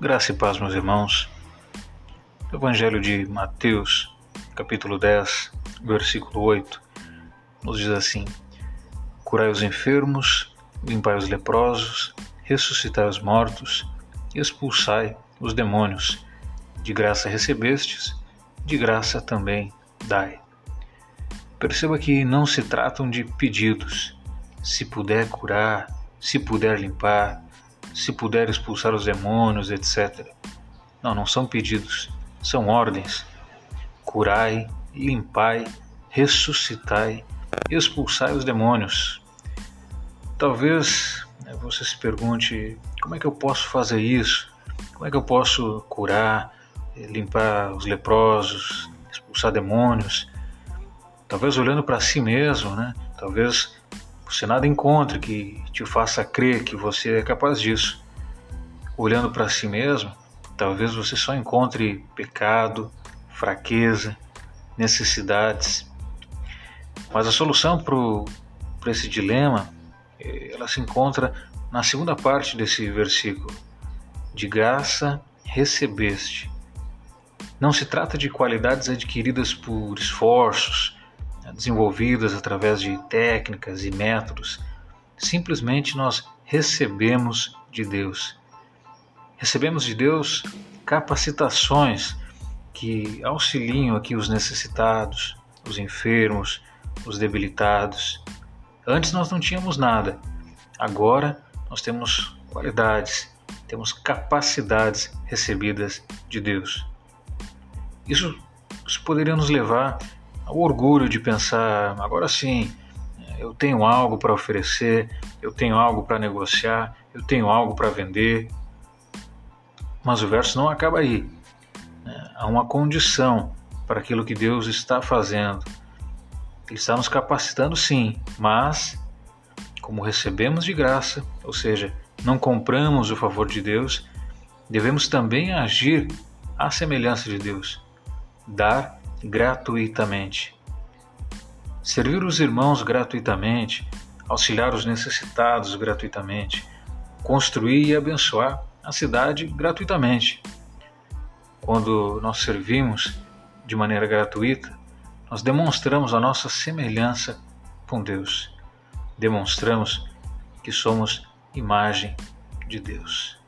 Graça e paz, meus irmãos. Evangelho de Mateus, capítulo 10, versículo 8, nos diz assim: Curai os enfermos, limpai os leprosos, ressuscitai os mortos expulsai os demônios. De graça recebestes, de graça também dai. Perceba que não se tratam de pedidos. Se puder curar, se puder limpar, se puder expulsar os demônios, etc. Não, não são pedidos, são ordens. Curai, limpai, ressuscitai, expulsai os demônios. Talvez né, você se pergunte: como é que eu posso fazer isso? Como é que eu posso curar, limpar os leprosos, expulsar demônios? Talvez olhando para si mesmo, né? Talvez você nada encontre que te faça crer que você é capaz disso. Olhando para si mesmo, talvez você só encontre pecado, fraqueza, necessidades. Mas a solução para esse dilema, eh, ela se encontra na segunda parte desse versículo. De graça recebeste. Não se trata de qualidades adquiridas por esforços, desenvolvidas através de técnicas e métodos. Simplesmente nós recebemos de Deus. Recebemos de Deus capacitações que auxiliam aqui os necessitados, os enfermos, os debilitados. Antes nós não tínhamos nada. Agora nós temos qualidades, temos capacidades recebidas de Deus. Isso, isso poderia nos levar o orgulho de pensar, agora sim, eu tenho algo para oferecer, eu tenho algo para negociar, eu tenho algo para vender. Mas o verso não acaba aí. Né? Há uma condição para aquilo que Deus está fazendo. Ele está nos capacitando, sim, mas como recebemos de graça, ou seja, não compramos o favor de Deus, devemos também agir à semelhança de Deus, dar gratuitamente. Servir os irmãos gratuitamente, auxiliar os necessitados gratuitamente, construir e abençoar a cidade gratuitamente. Quando nós servimos de maneira gratuita, nós demonstramos a nossa semelhança com Deus. Demonstramos que somos imagem de Deus.